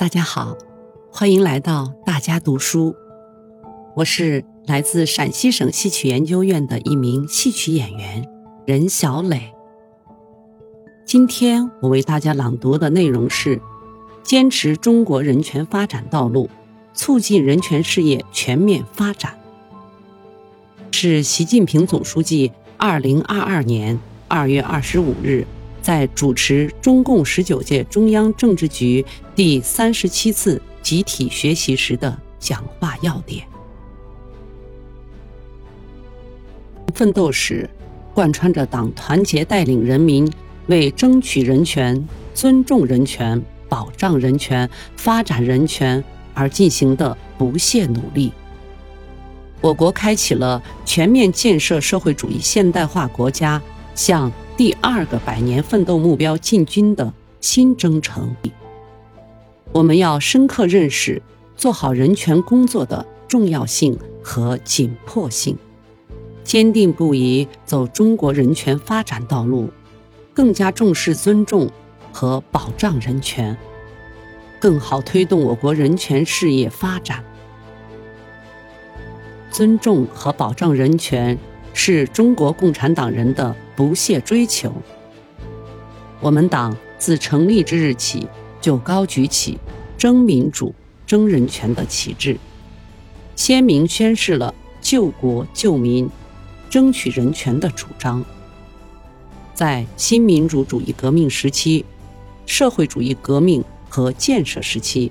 大家好，欢迎来到大家读书。我是来自陕西省戏曲研究院的一名戏曲演员任小磊。今天我为大家朗读的内容是：坚持中国人权发展道路，促进人权事业全面发展。是习近平总书记二零二二年二月二十五日。在主持中共十九届中央政治局第三十七次集体学习时的讲话要点。奋斗史贯穿着党团结带领人民为争取人权、尊重人权、保障人权、发展人权而进行的不懈努力。我国开启了全面建设社会主义现代化国家向。第二个百年奋斗目标进军的新征程，我们要深刻认识做好人权工作的重要性和紧迫性，坚定不移走中国人权发展道路，更加重视尊重和保障人权，更好推动我国人权事业发展。尊重和保障人权。是中国共产党人的不懈追求。我们党自成立之日起，就高举起争民主、争人权的旗帜，鲜明宣示了救国救民、争取人权的主张。在新民主主义革命时期、社会主义革命和建设时期、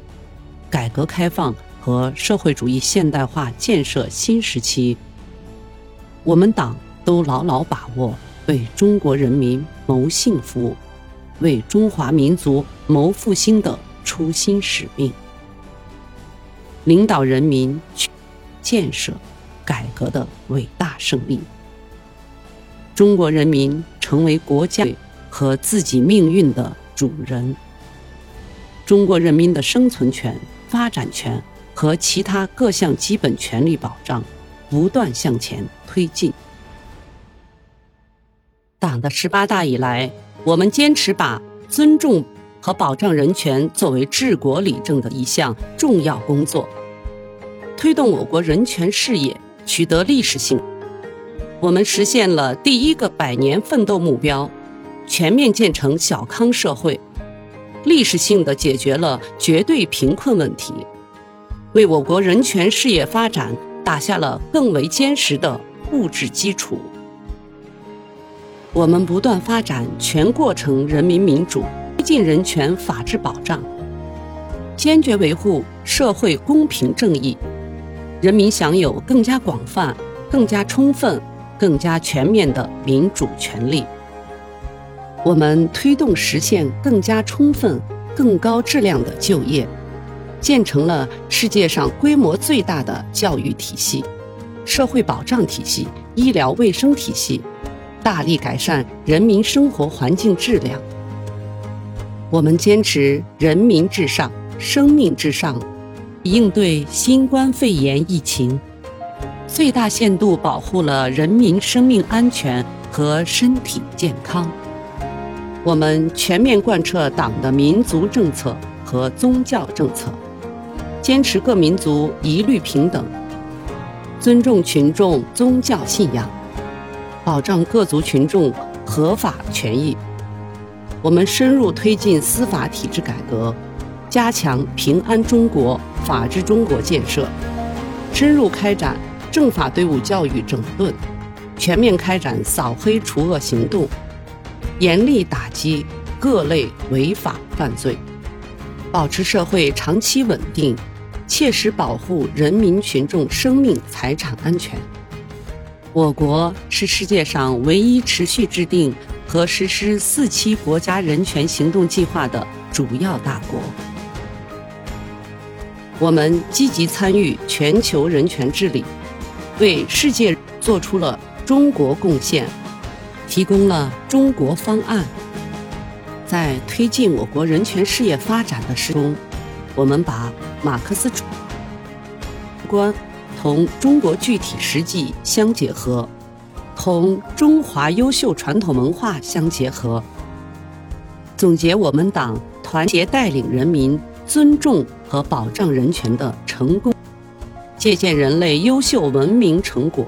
改革开放和社会主义现代化建设新时期。我们党都牢牢把握为中国人民谋幸福、为中华民族谋复兴的初心使命，领导人民建设改革的伟大胜利。中国人民成为国家和自己命运的主人，中国人民的生存权、发展权和其他各项基本权利保障。不断向前推进。党的十八大以来，我们坚持把尊重和保障人权作为治国理政的一项重要工作，推动我国人权事业取得历史性。我们实现了第一个百年奋斗目标，全面建成小康社会，历史性的解决了绝对贫困问题，为我国人权事业发展。打下了更为坚实的物质基础。我们不断发展全过程人民民主，推进人权法治保障，坚决维护社会公平正义，人民享有更加广泛、更加充分、更加全面的民主权利。我们推动实现更加充分、更高质量的就业。建成了世界上规模最大的教育体系、社会保障体系、医疗卫生体系，大力改善人民生活环境质量。我们坚持人民至上、生命至上，应对新冠肺炎疫情，最大限度保护了人民生命安全和身体健康。我们全面贯彻党的民族政策和宗教政策。坚持各民族一律平等，尊重群众宗教信仰，保障各族群众合法权益。我们深入推进司法体制改革，加强平安中国、法治中国建设，深入开展政法队伍教育整顿，全面开展扫黑除恶行动，严厉打击各类违法犯罪。保持社会长期稳定，切实保护人民群众生命财产安全。我国是世界上唯一持续制定和实施四期国家人权行动计划的主要大国。我们积极参与全球人权治理，为世界做出了中国贡献，提供了中国方案。在推进我国人权事业发展的时中，我们把马克思主义观同中国具体实际相结合，同中华优秀传统文化相结合，总结我们党团结带领人民尊重和保障人权的成功，借鉴人类优秀文明成果，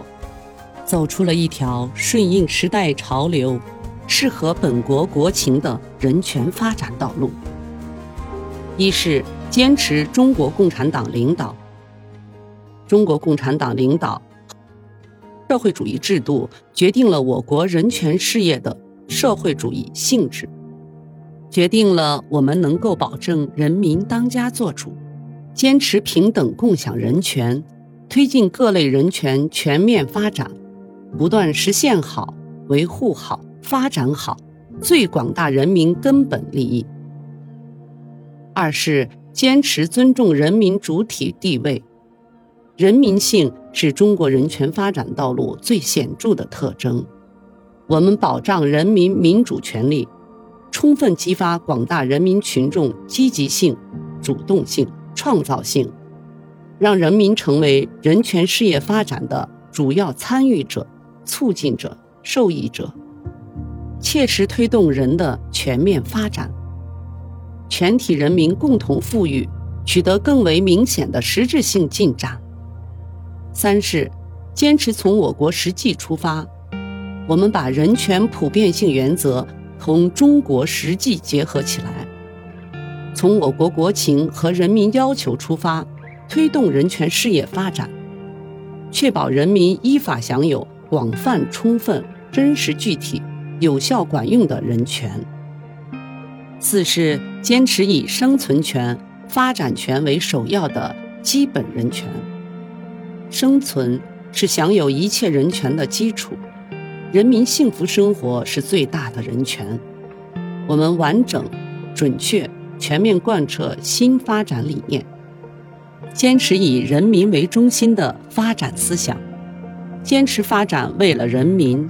走出了一条顺应时代潮流、适合本国国情的人权发展道路。一是坚持中国共产党领导，中国共产党领导社会主义制度决定了我国人权事业的社会主义性质。决定了我们能够保证人民当家作主，坚持平等共享人权，推进各类人权全面发展，不断实现好、维护好、发展好最广大人民根本利益。二是坚持尊重人民主体地位，人民性是中国人权发展道路最显著的特征，我们保障人民民主权利。充分激发广大人民群众积极性、主动性、创造性，让人民成为人权事业发展的主要参与者、促进者、受益者，切实推动人的全面发展，全体人民共同富裕取得更为明显的实质性进展。三是坚持从我国实际出发，我们把人权普遍性原则。同中国实际结合起来，从我国国情和人民要求出发，推动人权事业发展，确保人民依法享有广泛、充分、真实、具体、有效、管用的人权。四是坚持以生存权、发展权为首要的基本人权。生存是享有一切人权的基础。人民幸福生活是最大的人权。我们完整、准确、全面贯彻新发展理念，坚持以人民为中心的发展思想，坚持发展为了人民，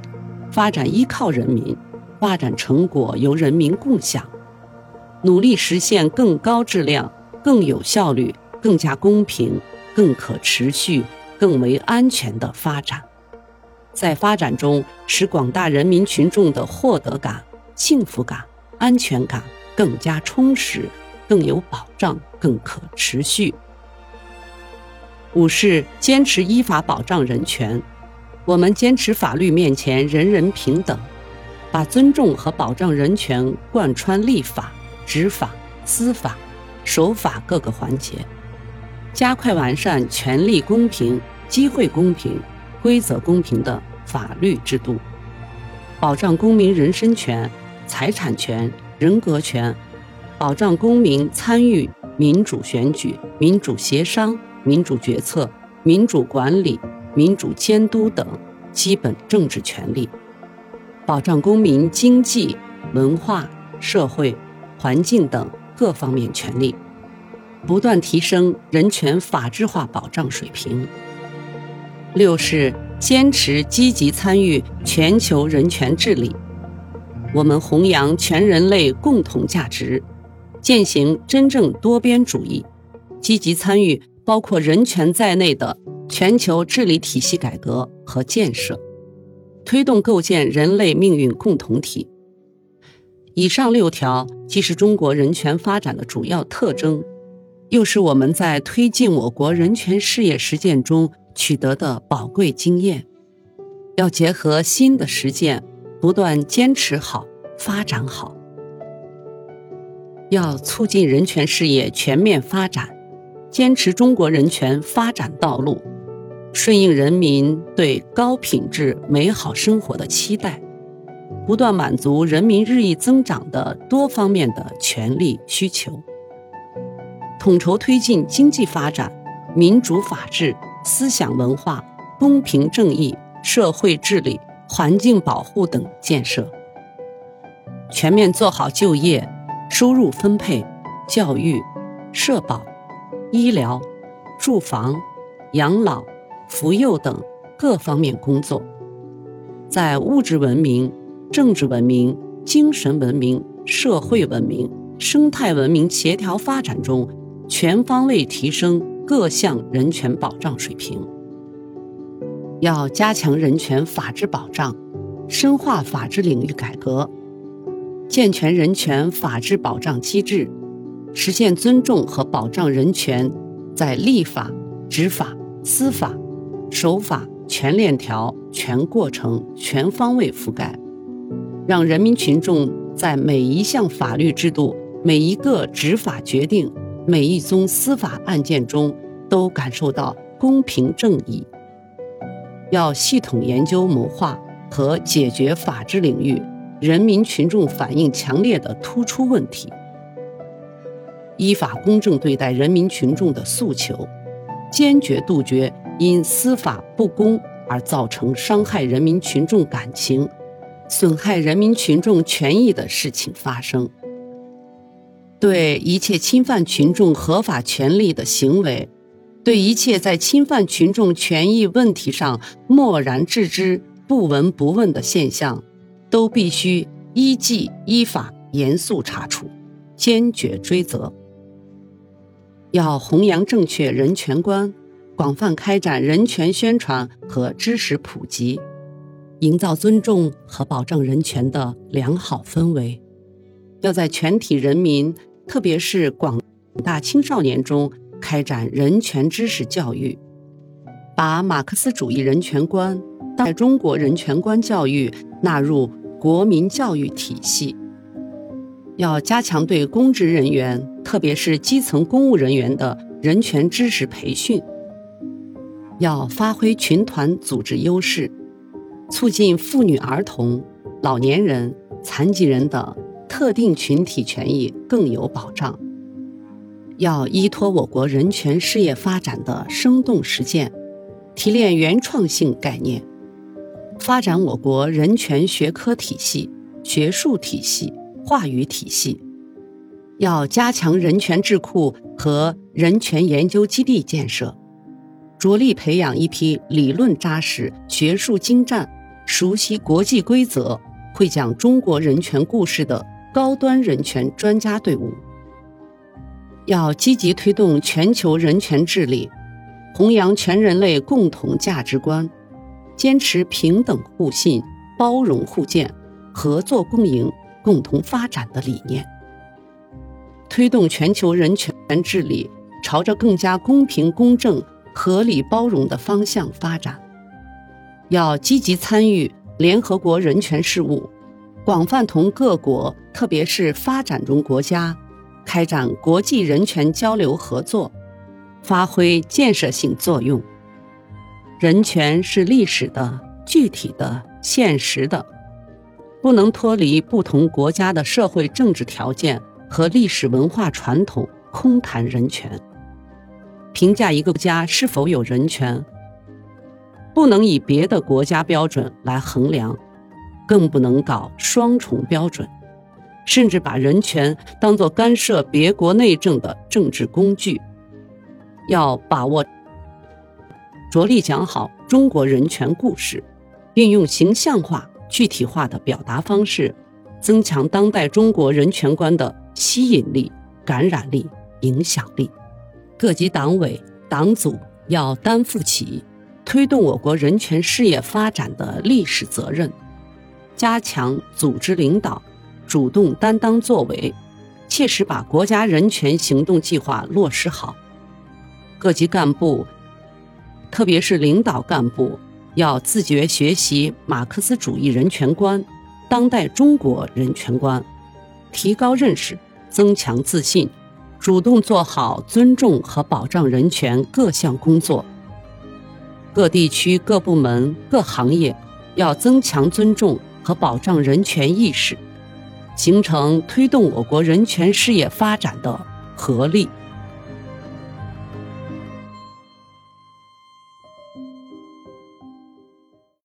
发展依靠人民，发展成果由人民共享，努力实现更高质量、更有效率、更加公平、更可持续、更为安全的发展。在发展中，使广大人民群众的获得感、幸福感、安全感更加充实、更有保障、更可持续。五是坚持依法保障人权，我们坚持法律面前人人平等，把尊重和保障人权贯穿立法、执法、司法、守法各个环节，加快完善权利公平、机会公平。规则公平的法律制度，保障公民人身权、财产权、人格权，保障公民参与民主选举、民主协商、民主决策、民主管理、民主监督等基本政治权利，保障公民经济、文化、社会、环境等各方面权利，不断提升人权法治化保障水平。六是坚持积极参与全球人权治理，我们弘扬全人类共同价值，践行真正多边主义，积极参与包括人权在内的全球治理体系改革和建设，推动构建人类命运共同体。以上六条既是中国人权发展的主要特征，又是我们在推进我国人权事业实践中。取得的宝贵经验，要结合新的实践，不断坚持好、发展好。要促进人权事业全面发展，坚持中国人权发展道路，顺应人民对高品质美好生活的期待，不断满足人民日益增长的多方面的权利需求，统筹推进经济发展、民主法治。思想文化、公平正义、社会治理、环境保护等建设，全面做好就业、收入分配、教育、社保、医疗、住房、养老、扶幼等各方面工作，在物质文明、政治文明、精神文明、社会文明、生态文明协调发展中，全方位提升。各项人权保障水平，要加强人权法治保障，深化法治领域改革，健全人权法治保障机制，实现尊重和保障人权，在立法、执法、司法、守法全链条、全过程、全方位覆盖，让人民群众在每一项法律制度、每一个执法决定、每一宗司法案件中都感受到公平正义。要系统研究谋划和解决法治领域人民群众反映强烈的突出问题，依法公正对待人民群众的诉求，坚决杜绝因司法不公而造成伤害人民群众感情、损害人民群众权益的事情发生。对一切侵犯群众合法权利的行为。对一切在侵犯群众权益问题上漠然置之、不闻不问的现象，都必须依纪依法严肃查处，坚决追责。要弘扬正确人权观，广泛开展人权宣传和知识普及，营造尊重和保障人权的良好氛围。要在全体人民，特别是广大青少年中。开展人权知识教育，把马克思主义人权观、在中国人权观教育纳入国民教育体系。要加强对公职人员，特别是基层公务人员的人权知识培训。要发挥群团组织优势，促进妇女、儿童、老年人、残疾人等特定群体权益更有保障。要依托我国人权事业发展的生动实践，提炼原创性概念，发展我国人权学科体系、学术体系、话语体系。要加强人权智库和人权研究基地建设，着力培养一批理论扎实、学术精湛、熟悉国际规则、会讲中国人权故事的高端人权专家队伍。要积极推动全球人权治理，弘扬全人类共同价值观，坚持平等互信、包容互鉴、合作共赢、共同发展的理念，推动全球人权治理朝着更加公平、公正、合理、包容的方向发展。要积极参与联合国人权事务，广泛同各国，特别是发展中国家。开展国际人权交流合作，发挥建设性作用。人权是历史的、具体的、现实的，不能脱离不同国家的社会政治条件和历史文化传统，空谈人权。评价一个国家是否有人权，不能以别的国家标准来衡量，更不能搞双重标准。甚至把人权当作干涉别国内政的政治工具，要把握，着力讲好中国人权故事，运用形象化、具体化的表达方式，增强当代中国人权观的吸引力、感染力、影响力。各级党委党组要担负起推动我国人权事业发展的历史责任，加强组织领导。主动担当作为，切实把国家人权行动计划落实好。各级干部，特别是领导干部，要自觉学习马克思主义人权观、当代中国人权观，提高认识，增强自信，主动做好尊重和保障人权各项工作。各地区、各部门、各行业要增强尊重和保障人权意识。形成推动我国人权事业发展的合力。